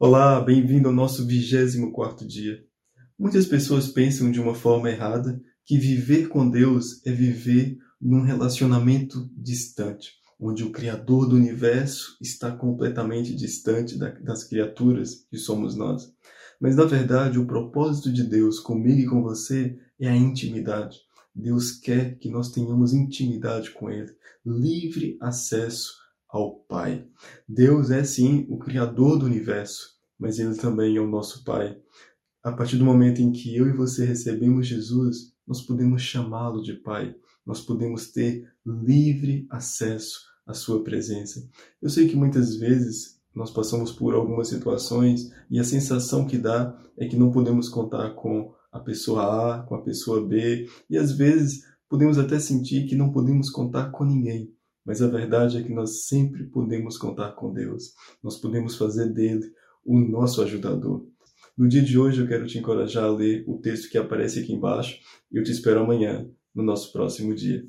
Olá, bem-vindo ao nosso 24 dia. Muitas pessoas pensam de uma forma errada que viver com Deus é viver num relacionamento distante, onde o Criador do universo está completamente distante das criaturas que somos nós. Mas na verdade, o propósito de Deus comigo e com você é a intimidade. Deus quer que nós tenhamos intimidade com Ele, livre acesso ao Pai. Deus é sim o Criador do universo, mas Ele também é o nosso Pai. A partir do momento em que eu e você recebemos Jesus, nós podemos chamá-lo de Pai, nós podemos ter livre acesso à Sua presença. Eu sei que muitas vezes nós passamos por algumas situações e a sensação que dá é que não podemos contar com a pessoa A, com a pessoa B, e às vezes podemos até sentir que não podemos contar com ninguém. Mas a verdade é que nós sempre podemos contar com Deus. Nós podemos fazer dele o nosso ajudador. No dia de hoje eu quero te encorajar a ler o texto que aparece aqui embaixo e eu te espero amanhã no nosso próximo dia.